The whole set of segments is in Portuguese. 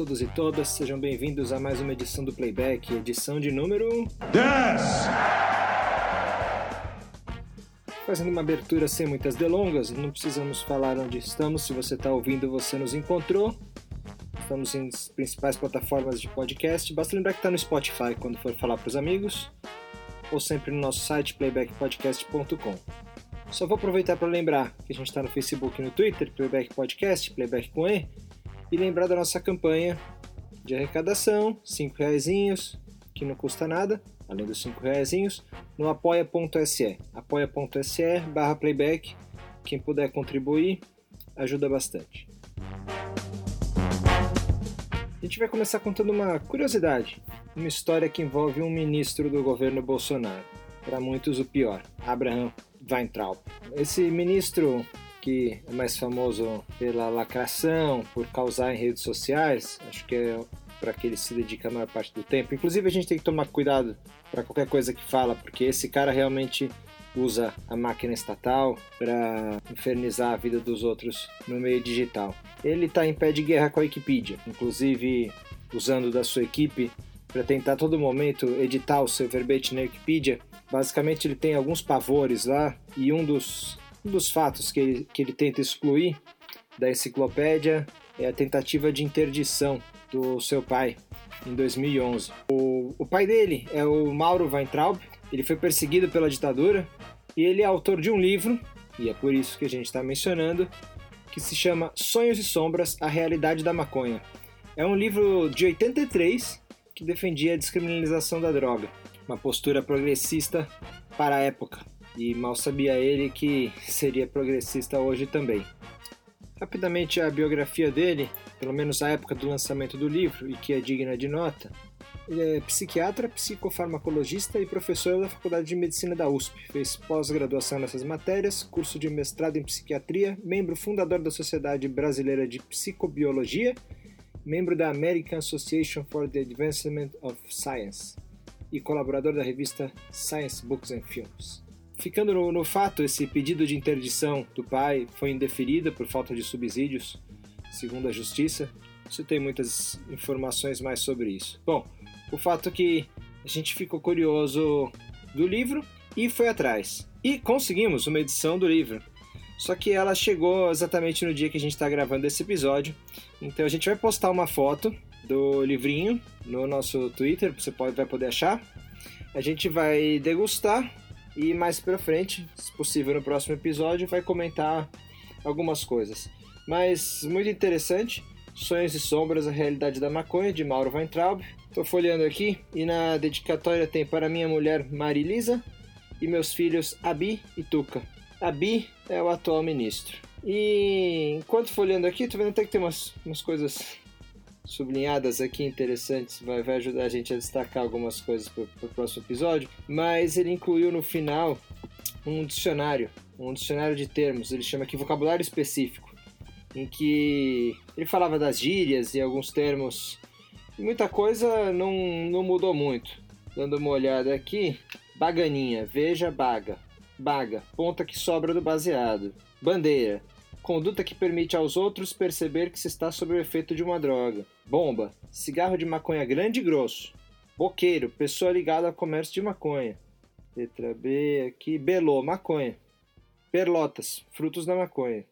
todos e todas, sejam bem-vindos a mais uma edição do Playback, edição de número 10! Fazendo uma abertura sem muitas delongas, não precisamos falar onde estamos, se você está ouvindo, você nos encontrou. Estamos em principais plataformas de podcast, basta lembrar que está no Spotify quando for falar para os amigos, ou sempre no nosso site playbackpodcast.com. Só vou aproveitar para lembrar que a gente está no Facebook e no Twitter, Playback Podcast, Playback com E, e lembrar da nossa campanha de arrecadação, 5 reaisinhos, que não custa nada, além dos 5 reaisinhos, no apoia.se, apoia.se barra playback, quem puder contribuir, ajuda bastante. A gente vai começar contando uma curiosidade, uma história que envolve um ministro do governo Bolsonaro, para muitos o pior, Abraham Weintraub. Esse ministro que é mais famoso pela lacração, por causar em redes sociais, acho que é para que ele se dedica a maior parte do tempo. Inclusive a gente tem que tomar cuidado para qualquer coisa que fala, porque esse cara realmente usa a máquina estatal para infernizar a vida dos outros no meio digital. Ele está em pé de guerra com a Wikipedia, inclusive usando da sua equipe para tentar a todo momento editar o seu verbete na Wikipedia. Basicamente ele tem alguns pavores lá e um dos um dos fatos que ele, que ele tenta excluir da enciclopédia é a tentativa de interdição do seu pai em 2011. O, o pai dele é o Mauro Weintraub, ele foi perseguido pela ditadura e ele é autor de um livro, e é por isso que a gente está mencionando, que se chama Sonhos e Sombras A Realidade da Maconha. É um livro de 83 que defendia a descriminalização da droga, uma postura progressista para a época e mal sabia ele que seria progressista hoje também. Rapidamente a biografia dele, pelo menos a época do lançamento do livro e que é digna de nota. Ele é psiquiatra, psicofarmacologista e professor da Faculdade de Medicina da USP. Fez pós-graduação nessas matérias, curso de mestrado em psiquiatria, membro fundador da Sociedade Brasileira de Psicobiologia, membro da American Association for the Advancement of Science e colaborador da revista Science Books and Films. Ficando no, no, fato, esse pedido de interdição do pai foi indeferido por falta de subsídios, segundo a justiça. Você tem muitas informações mais sobre isso. Bom, o fato é que a gente ficou curioso do livro e foi atrás. E conseguimos uma edição do livro. Só que ela chegou exatamente no dia que a gente está gravando esse episódio. Então a gente vai postar uma foto do livrinho no nosso Twitter, você pode, vai poder achar. A gente vai degustar e mais pra frente, se possível no próximo episódio, vai comentar algumas coisas. Mas muito interessante, Sonhos e Sombras, a Realidade da Maconha, de Mauro Weintraub. Estou folheando aqui e na dedicatória tem para minha mulher Marilisa e meus filhos Abi e Tuca. Abi é o atual ministro. E enquanto folheando aqui, tô vendo até que tem umas, umas coisas sublinhadas aqui interessantes, vai, vai ajudar a gente a destacar algumas coisas para o próximo episódio. Mas ele incluiu no final um dicionário, um dicionário de termos, ele chama aqui vocabulário específico, em que ele falava das gírias e alguns termos. E muita coisa não, não mudou muito. Dando uma olhada aqui, baganinha, veja baga. Baga, ponta que sobra do baseado. Bandeira, Conduta que permite aos outros perceber que se está sob o efeito de uma droga. Bomba. Cigarro de maconha grande e grosso. Boqueiro. Pessoa ligada ao comércio de maconha. Letra B aqui. Belô. Maconha. Perlotas. Frutos da maconha.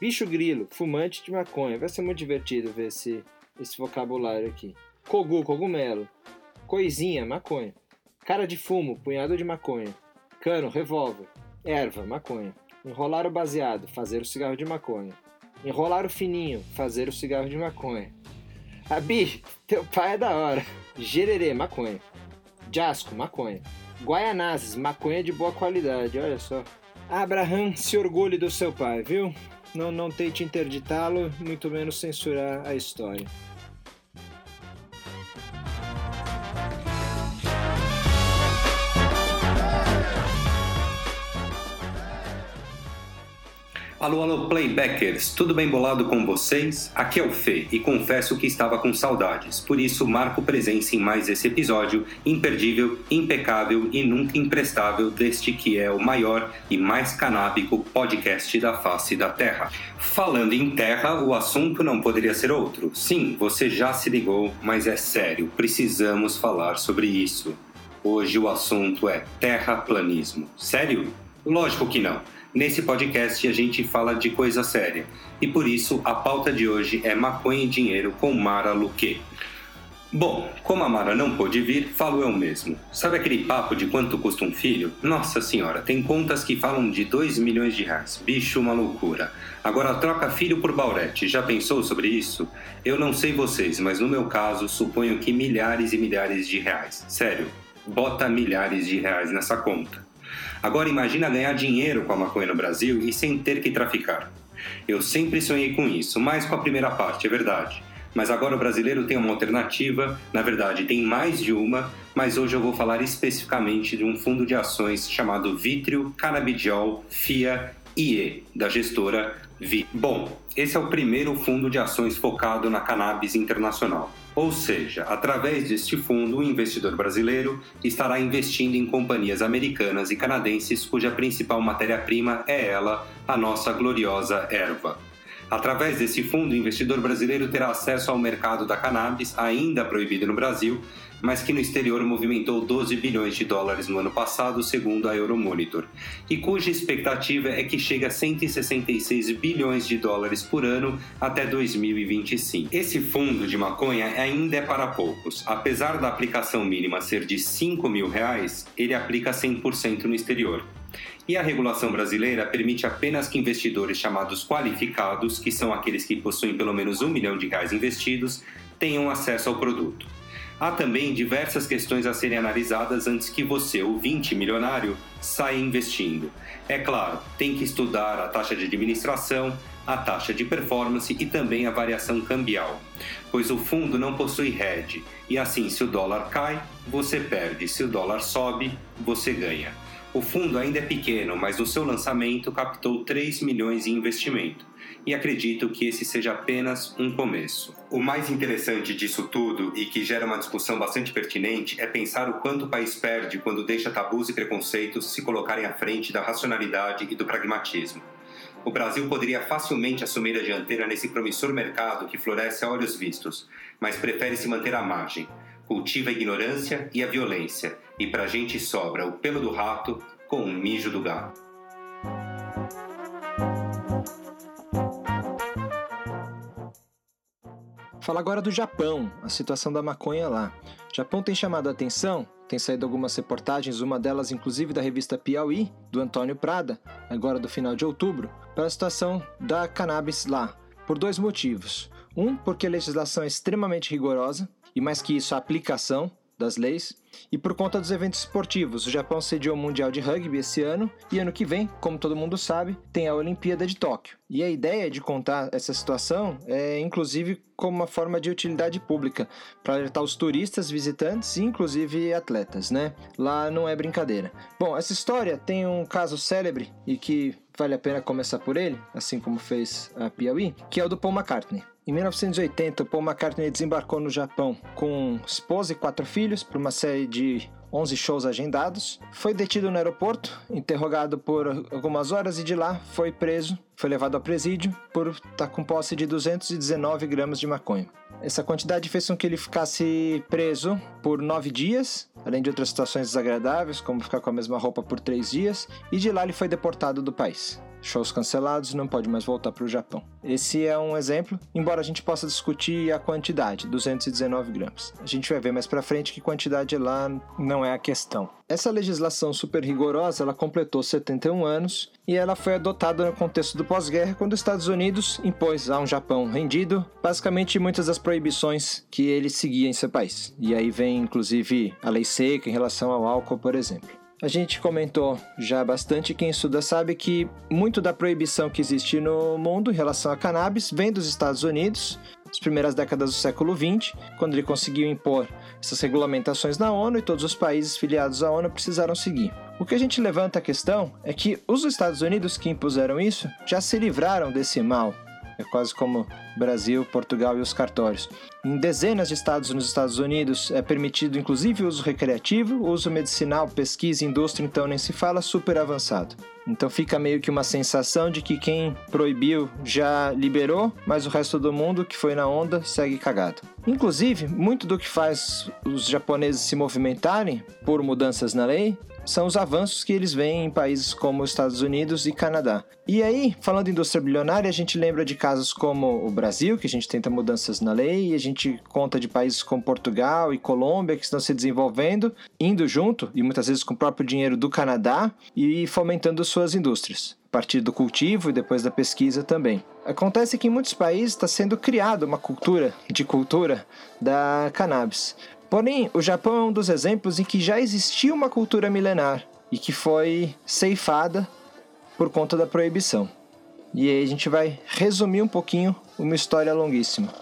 Bicho grilo. Fumante de maconha. Vai ser muito divertido ver esse, esse vocabulário aqui. Cogu. Cogumelo. Coisinha. Maconha. Cara de fumo. Punhado de maconha. Cano. Revólver. Erva. Maconha. Enrolar o baseado, fazer o cigarro de maconha. Enrolar o fininho, fazer o cigarro de maconha. Abi, teu pai é da hora. Gererê, maconha. Jasco, maconha. Guaianazes, maconha de boa qualidade, olha só. Abraham se orgulhe do seu pai, viu? Não, não tente interditá-lo, muito menos censurar a história. Alô, alô, playbackers, tudo bem bolado com vocês? Aqui é o Fê e confesso que estava com saudades, por isso marco presença em mais esse episódio imperdível, impecável e nunca imprestável deste que é o maior e mais canábico podcast da face da Terra. Falando em terra, o assunto não poderia ser outro. Sim, você já se ligou, mas é sério, precisamos falar sobre isso. Hoje o assunto é terraplanismo. Sério? Lógico que não. Nesse podcast a gente fala de coisa séria e por isso a pauta de hoje é maconha e dinheiro com Mara Luque. Bom, como a Mara não pôde vir, falo eu mesmo. Sabe aquele papo de quanto custa um filho? Nossa senhora, tem contas que falam de 2 milhões de reais. Bicho, uma loucura. Agora troca filho por Baurete. Já pensou sobre isso? Eu não sei vocês, mas no meu caso, suponho que milhares e milhares de reais. Sério, bota milhares de reais nessa conta. Agora imagina ganhar dinheiro com a maconha no Brasil e sem ter que traficar. Eu sempre sonhei com isso, mais com a primeira parte, é verdade. Mas agora o brasileiro tem uma alternativa, na verdade tem mais de uma, mas hoje eu vou falar especificamente de um fundo de ações chamado Vitrio Cannabidiol FIA IE, da gestora Vi. Bom, esse é o primeiro fundo de ações focado na cannabis internacional. Ou seja, através deste fundo, o investidor brasileiro estará investindo em companhias americanas e canadenses cuja principal matéria-prima é ela, a nossa gloriosa erva. Através desse fundo, o investidor brasileiro terá acesso ao mercado da cannabis, ainda proibido no Brasil, mas que no exterior movimentou 12 bilhões de dólares no ano passado, segundo a Euromonitor, e cuja expectativa é que chegue a 166 bilhões de dólares por ano até 2025. Esse fundo de maconha ainda é para poucos. Apesar da aplicação mínima ser de 5 mil reais, ele aplica 100% no exterior. E a regulação brasileira permite apenas que investidores chamados qualificados, que são aqueles que possuem pelo menos um milhão de reais investidos, tenham acesso ao produto. Há também diversas questões a serem analisadas antes que você, ouvinte milionário, saia investindo. É claro, tem que estudar a taxa de administração, a taxa de performance e também a variação cambial, pois o fundo não possui hedge e assim, se o dólar cai, você perde, se o dólar sobe, você ganha. O fundo ainda é pequeno, mas no seu lançamento captou 3 milhões em investimento e acredito que esse seja apenas um começo. O mais interessante disso tudo e que gera uma discussão bastante pertinente é pensar o quanto o país perde quando deixa tabus e preconceitos se colocarem à frente da racionalidade e do pragmatismo. O Brasil poderia facilmente assumir a dianteira nesse promissor mercado que floresce a olhos vistos, mas prefere se manter à margem. Cultiva a ignorância e a violência, e pra gente sobra o pelo do rato com o mijo do gato. Fala agora do Japão, a situação da maconha lá. Japão tem chamado a atenção, tem saído algumas reportagens, uma delas inclusive da revista Piauí, do Antônio Prada, agora do final de outubro, para a situação da cannabis lá, por dois motivos. Um, porque a legislação é extremamente rigorosa, e mais que isso, a aplicação das leis. E por conta dos eventos esportivos, o Japão sediou o Mundial de Rugby esse ano e ano que vem, como todo mundo sabe, tem a Olimpíada de Tóquio. E a ideia de contar essa situação é inclusive como uma forma de utilidade pública, para alertar os turistas, visitantes e inclusive atletas, né? Lá não é brincadeira. Bom, essa história tem um caso célebre e que vale a pena começar por ele, assim como fez a Piauí, que é o do Paul McCartney. Em 1980, Paul McCartney desembarcou no Japão com esposa e quatro filhos para uma série de 11 shows agendados. Foi detido no aeroporto, interrogado por algumas horas e de lá foi preso. Foi levado ao presídio por estar com posse de 219 gramas de maconha. Essa quantidade fez com que ele ficasse preso por nove dias, além de outras situações desagradáveis, como ficar com a mesma roupa por três dias, e de lá ele foi deportado do país shows cancelados, não pode mais voltar para o Japão. Esse é um exemplo, embora a gente possa discutir a quantidade, 219 gramas. A gente vai ver mais para frente que quantidade lá não é a questão. Essa legislação super rigorosa, ela completou 71 anos e ela foi adotada no contexto do pós-guerra, quando os Estados Unidos impôs a um Japão rendido basicamente muitas das proibições que ele seguia em seu país. E aí vem inclusive a lei seca em relação ao álcool, por exemplo. A gente comentou já bastante, quem estuda sabe que muito da proibição que existe no mundo em relação a cannabis vem dos Estados Unidos, nas primeiras décadas do século XX, quando ele conseguiu impor essas regulamentações na ONU e todos os países filiados à ONU precisaram seguir. O que a gente levanta a questão é que os Estados Unidos que impuseram isso já se livraram desse mal. É quase como Brasil, Portugal e os cartórios. Em dezenas de estados nos Estados Unidos é permitido inclusive uso recreativo, uso medicinal, pesquisa, indústria, então nem se fala, super avançado. Então fica meio que uma sensação de que quem proibiu já liberou, mas o resto do mundo que foi na onda segue cagado. Inclusive, muito do que faz os japoneses se movimentarem por mudanças na lei são os avanços que eles veem em países como os Estados Unidos e Canadá. E aí, falando em indústria bilionária, a gente lembra de casos como o Brasil, que a gente tenta mudanças na lei, e a gente conta de países como Portugal e Colômbia que estão se desenvolvendo, indo junto, e muitas vezes com o próprio dinheiro do Canadá, e fomentando suas indústrias a partir do cultivo e depois da pesquisa também. Acontece que em muitos países está sendo criada uma cultura de cultura da cannabis. Porém, o Japão é um dos exemplos em que já existia uma cultura milenar e que foi ceifada por conta da proibição. E aí a gente vai resumir um pouquinho uma história longuíssima.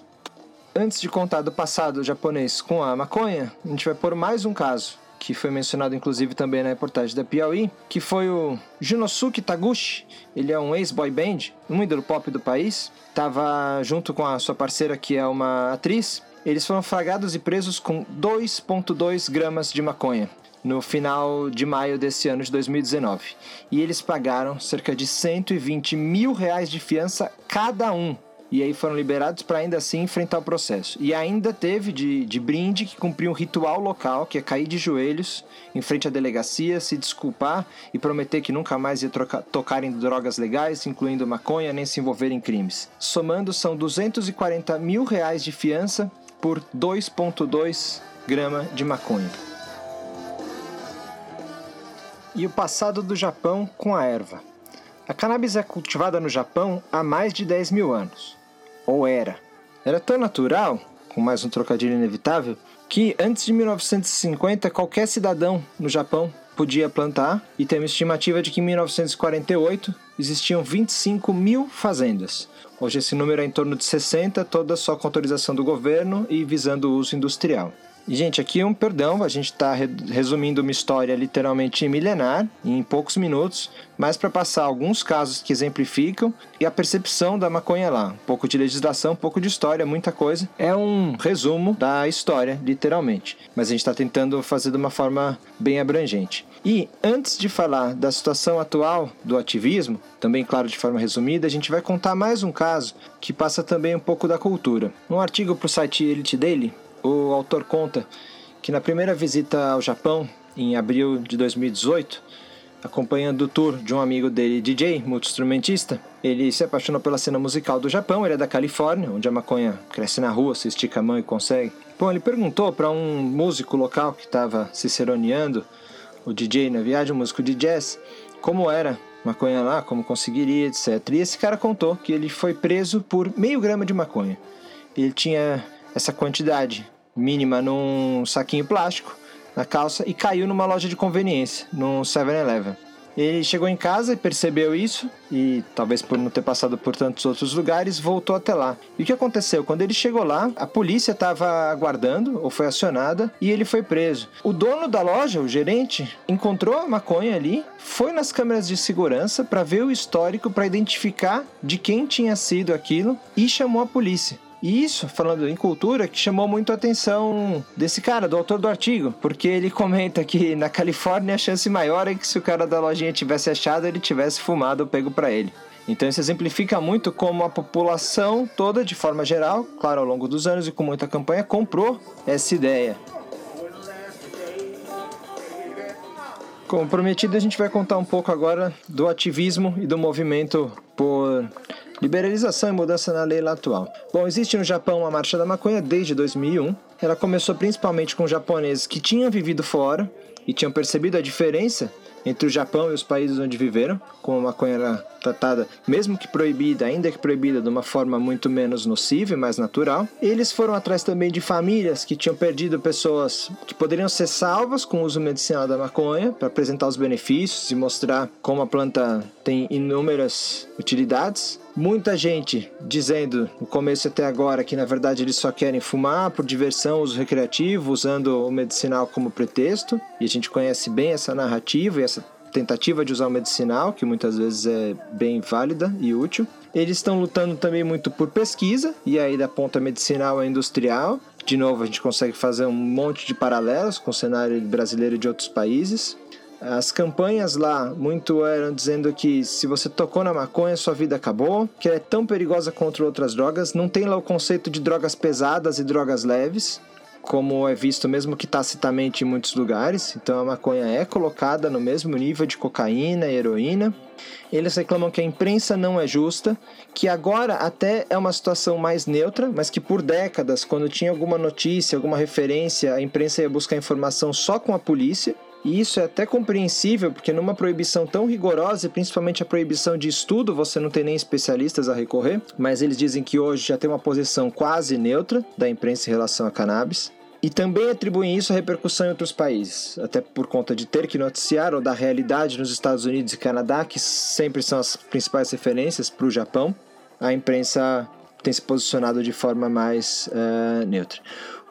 Antes de contar do passado japonês com a maconha, a gente vai pôr mais um caso, que foi mencionado inclusive também na reportagem da Piauí, que foi o Junosuke Taguchi. Ele é um ex-boy band, um ídolo pop do país. Estava junto com a sua parceira, que é uma atriz, eles foram flagrados e presos com 2,2 gramas de maconha no final de maio desse ano de 2019. E eles pagaram cerca de 120 mil reais de fiança cada um. E aí foram liberados para ainda assim enfrentar o processo. E ainda teve de, de brinde que cumpriu um ritual local, que é cair de joelhos em frente à delegacia, se desculpar e prometer que nunca mais ia trocar, tocar em drogas legais, incluindo maconha, nem se envolver em crimes. Somando, são 240 mil reais de fiança por 2,2 grama de maconha. E o passado do Japão com a erva. A cannabis é cultivada no Japão há mais de 10 mil anos. Ou era. Era tão natural, com mais um trocadilho inevitável, que antes de 1950 qualquer cidadão no Japão podia plantar e tem uma estimativa de que em 1948 existiam 25 mil fazendas. Hoje esse número é em torno de 60, toda só com autorização do governo e visando o uso industrial. Gente, aqui é um perdão, a gente está resumindo uma história literalmente milenar, em poucos minutos, mas para passar alguns casos que exemplificam e a percepção da maconha lá. Um pouco de legislação, um pouco de história, muita coisa. É um resumo da história, literalmente. Mas a gente está tentando fazer de uma forma bem abrangente. E antes de falar da situação atual do ativismo, também claro de forma resumida, a gente vai contar mais um caso que passa também um pouco da cultura. Um artigo para o site Elite Daily, o autor conta que na primeira visita ao Japão, em abril de 2018, acompanhando o tour de um amigo dele, DJ, multi-instrumentista, ele se apaixonou pela cena musical do Japão, ele é da Califórnia, onde a maconha cresce na rua, se estica a mão e consegue. Bom, ele perguntou para um músico local que estava ciceroneando o DJ na viagem, um músico de jazz, como era maconha lá, como conseguiria, etc. E esse cara contou que ele foi preso por meio grama de maconha. Ele tinha essa quantidade mínima num saquinho plástico na calça e caiu numa loja de conveniência, num 7-Eleven. Ele chegou em casa e percebeu isso, e talvez por não ter passado por tantos outros lugares, voltou até lá. E o que aconteceu? Quando ele chegou lá, a polícia estava aguardando, ou foi acionada, e ele foi preso. O dono da loja, o gerente, encontrou a maconha ali, foi nas câmeras de segurança para ver o histórico, para identificar de quem tinha sido aquilo e chamou a polícia. E isso, falando em cultura, que chamou muito a atenção desse cara, do autor do artigo, porque ele comenta que na Califórnia a chance maior é que se o cara da lojinha tivesse achado, ele tivesse fumado ou pego para ele. Então isso exemplifica muito como a população toda, de forma geral, claro, ao longo dos anos e com muita campanha, comprou essa ideia. Como prometido, a gente vai contar um pouco agora do ativismo e do movimento por Liberalização e mudança na lei atual. Bom, existe no Japão a Marcha da Maconha desde 2001. Ela começou principalmente com japoneses que tinham vivido fora e tinham percebido a diferença entre o Japão e os países onde viveram, como a maconha era tratada, mesmo que proibida, ainda que proibida de uma forma muito menos nociva e mais natural. Eles foram atrás também de famílias que tinham perdido pessoas que poderiam ser salvas com o uso medicinal da maconha, para apresentar os benefícios e mostrar como a planta tem inúmeras utilidades Muita gente dizendo no começo até agora que na verdade eles só querem fumar por diversão, uso recreativo, usando o medicinal como pretexto. E a gente conhece bem essa narrativa e essa tentativa de usar o medicinal, que muitas vezes é bem válida e útil. Eles estão lutando também muito por pesquisa, e aí da ponta medicinal a industrial. De novo, a gente consegue fazer um monte de paralelos com o cenário brasileiro e de outros países. As campanhas lá muito eram dizendo que se você tocou na maconha, sua vida acabou, que ela é tão perigosa contra outras drogas. Não tem lá o conceito de drogas pesadas e drogas leves como é visto mesmo que tacitamente em muitos lugares. Então a maconha é colocada no mesmo nível de cocaína e heroína. Eles reclamam que a imprensa não é justa, que agora até é uma situação mais neutra, mas que por décadas, quando tinha alguma notícia, alguma referência, a imprensa ia buscar informação só com a polícia. E isso é até compreensível, porque numa proibição tão rigorosa, e principalmente a proibição de estudo, você não tem nem especialistas a recorrer, mas eles dizem que hoje já tem uma posição quase neutra da imprensa em relação a cannabis. E também atribuem isso à repercussão em outros países, até por conta de ter que noticiar ou da realidade nos Estados Unidos e Canadá, que sempre são as principais referências para o Japão. A imprensa tem se posicionado de forma mais uh, neutra.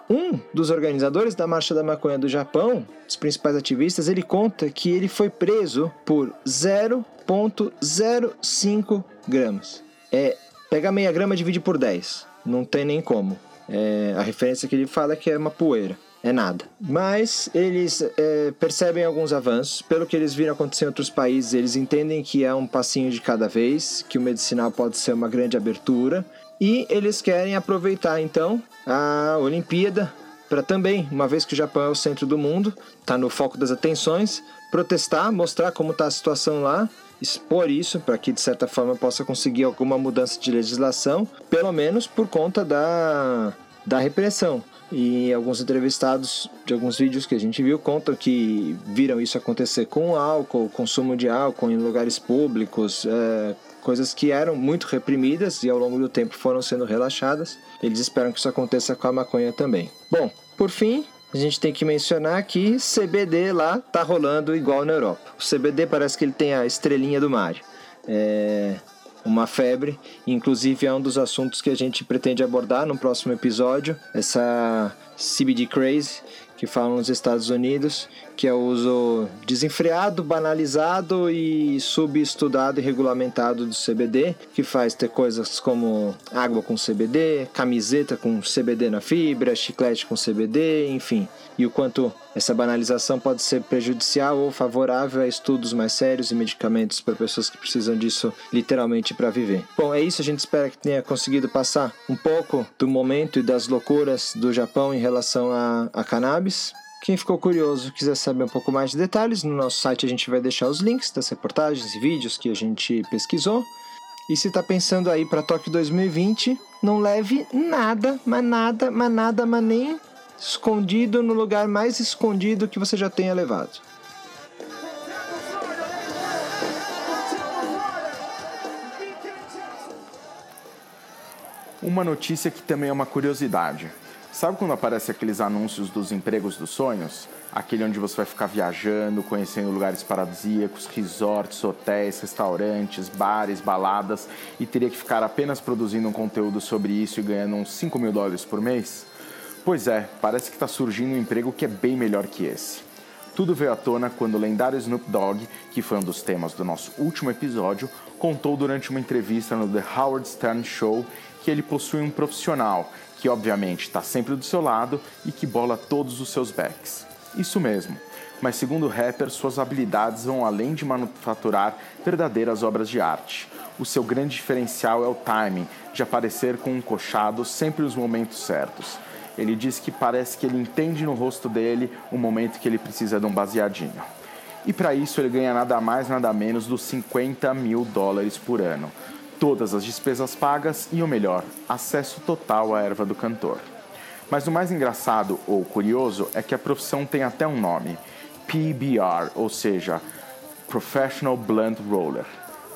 Um dos organizadores da Marcha da Maconha do Japão, os principais ativistas, ele conta que ele foi preso por 0,05 gramas. É, pega meia grama e divide por 10. Não tem nem como. É, a referência que ele fala é que é uma poeira. É nada. Mas eles é, percebem alguns avanços. Pelo que eles viram acontecer em outros países, eles entendem que é um passinho de cada vez, que o medicinal pode ser uma grande abertura. E eles querem aproveitar então a Olimpíada para também, uma vez que o Japão é o centro do mundo, está no foco das atenções, protestar, mostrar como está a situação lá expor isso para que de certa forma possa conseguir alguma mudança de legislação, pelo menos por conta da, da repressão. E alguns entrevistados de alguns vídeos que a gente viu contam que viram isso acontecer com álcool, consumo de álcool em lugares públicos, é, coisas que eram muito reprimidas e ao longo do tempo foram sendo relaxadas. Eles esperam que isso aconteça com a maconha também. Bom, por fim, a gente tem que mencionar que CBD lá tá rolando igual na Europa. O CBD parece que ele tem a estrelinha do Mario. É uma febre, inclusive é um dos assuntos que a gente pretende abordar no próximo episódio, essa CBD craze que falam nos Estados Unidos, que é o uso desenfreado, banalizado e subestudado e regulamentado do CBD, que faz ter coisas como água com CBD, camiseta com CBD na fibra, chiclete com CBD, enfim. E o quanto essa banalização pode ser prejudicial ou favorável a estudos mais sérios e medicamentos para pessoas que precisam disso literalmente para viver. Bom, é isso. A gente espera que tenha conseguido passar um pouco do momento e das loucuras do Japão em relação a, a cannabis. Quem ficou curioso, quiser saber um pouco mais de detalhes, no nosso site a gente vai deixar os links das reportagens e vídeos que a gente pesquisou. E se está pensando aí para Tóquio 2020, não leve nada, mas nada, mas nada, mas nem escondido no lugar mais escondido que você já tenha levado. Uma notícia que também é uma curiosidade. Sabe quando aparecem aqueles anúncios dos empregos dos sonhos? Aquele onde você vai ficar viajando, conhecendo lugares paradisíacos, resorts, hotéis, restaurantes, bares, baladas e teria que ficar apenas produzindo um conteúdo sobre isso e ganhando uns 5 mil dólares por mês? Pois é, parece que está surgindo um emprego que é bem melhor que esse. Tudo veio à tona quando o lendário Snoop Dogg, que foi um dos temas do nosso último episódio, contou durante uma entrevista no The Howard Stern Show que ele possui um profissional que obviamente está sempre do seu lado e que bola todos os seus backs. Isso mesmo, mas segundo o rapper, suas habilidades vão além de manufaturar verdadeiras obras de arte. O seu grande diferencial é o timing, de aparecer com um cochado sempre nos momentos certos. Ele diz que parece que ele entende no rosto dele o momento que ele precisa de um baseadinho. E para isso ele ganha nada mais, nada menos dos 50 mil dólares por ano todas as despesas pagas e o melhor, acesso total à erva do cantor. Mas o mais engraçado ou curioso é que a profissão tem até um nome: PBR, ou seja, Professional Blunt Roller.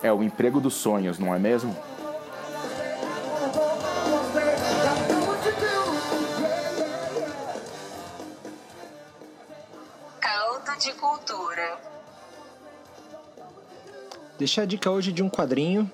É o emprego dos sonhos, não é mesmo? Caldo de cultura. Deixar a dica hoje de um quadrinho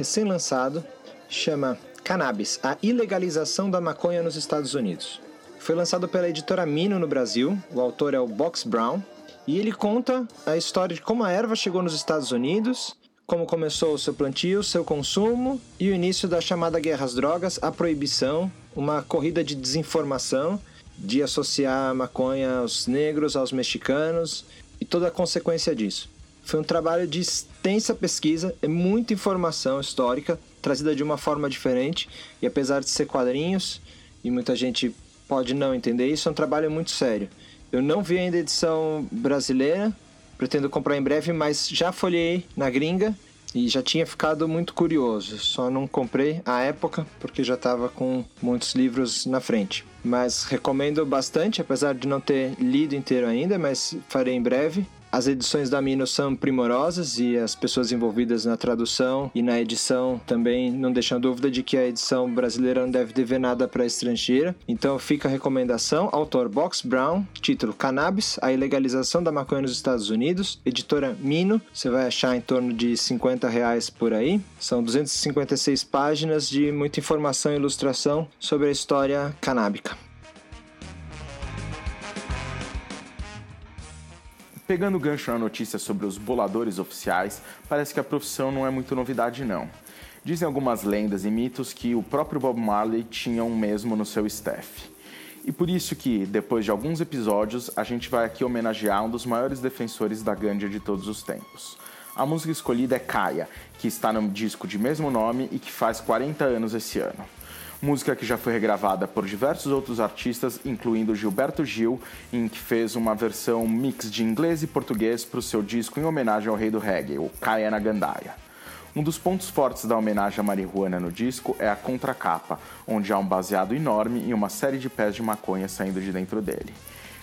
recém-lançado, chama Cannabis, a ilegalização da maconha nos Estados Unidos. Foi lançado pela editora Mino no Brasil, o autor é o Box Brown, e ele conta a história de como a erva chegou nos Estados Unidos, como começou o seu plantio, seu consumo e o início da chamada guerra às drogas, a proibição, uma corrida de desinformação, de associar a maconha aos negros, aos mexicanos e toda a consequência disso. Foi um trabalho de extensa pesquisa, é muita informação histórica trazida de uma forma diferente e apesar de ser quadrinhos e muita gente pode não entender isso, é um trabalho muito sério. Eu não vi ainda a edição brasileira, pretendo comprar em breve, mas já folhei na gringa e já tinha ficado muito curioso. Só não comprei à época porque já estava com muitos livros na frente. Mas recomendo bastante, apesar de não ter lido inteiro ainda, mas farei em breve. As edições da Mino são primorosas e as pessoas envolvidas na tradução e na edição também não deixam dúvida de que a edição brasileira não deve dever nada para a estrangeira. Então fica a recomendação: autor Box Brown, título Cannabis, a ilegalização da maconha nos Estados Unidos, editora Mino. Você vai achar em torno de 50 reais por aí. São 256 páginas de muita informação e ilustração sobre a história canábica. Pegando o gancho na notícia sobre os boladores oficiais, parece que a profissão não é muito novidade não. Dizem algumas lendas e mitos que o próprio Bob Marley tinha um mesmo no seu staff. E por isso que, depois de alguns episódios, a gente vai aqui homenagear um dos maiores defensores da ganja de todos os tempos. A música escolhida é Kaya, que está no disco de mesmo nome e que faz 40 anos esse ano música que já foi regravada por diversos outros artistas, incluindo Gilberto Gil, em que fez uma versão mix de inglês e português para o seu disco em homenagem ao rei do reggae, o Kaya Gandaia. Um dos pontos fortes da homenagem à marihuana no disco é a contracapa, onde há um baseado enorme e uma série de pés de maconha saindo de dentro dele.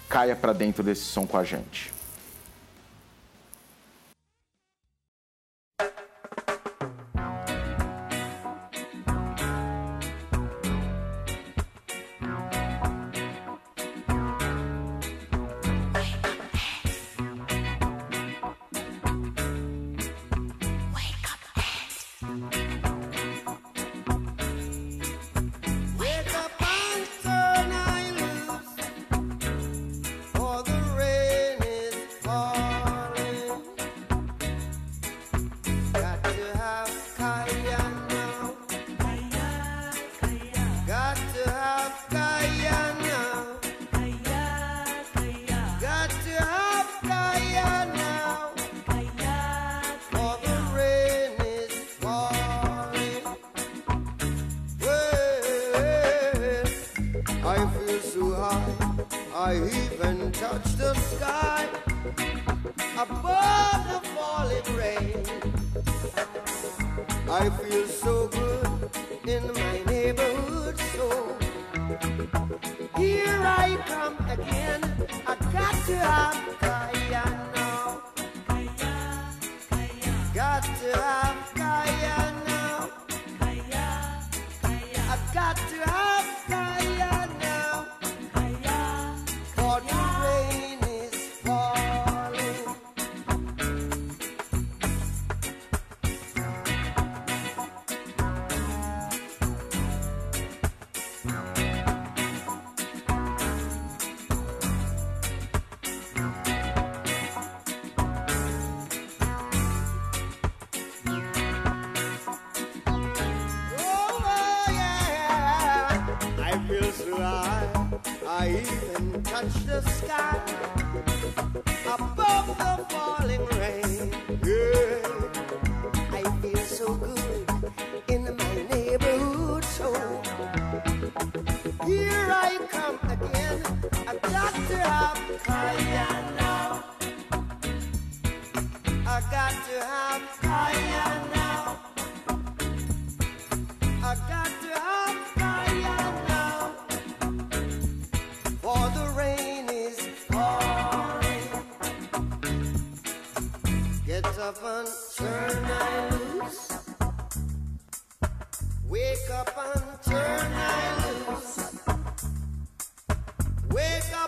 Caia para dentro desse som com a gente. I even touch the sky above the falling rain. I feel so good. the sky. Get up and turn I loose. Wake up and turn I loose. Wake up.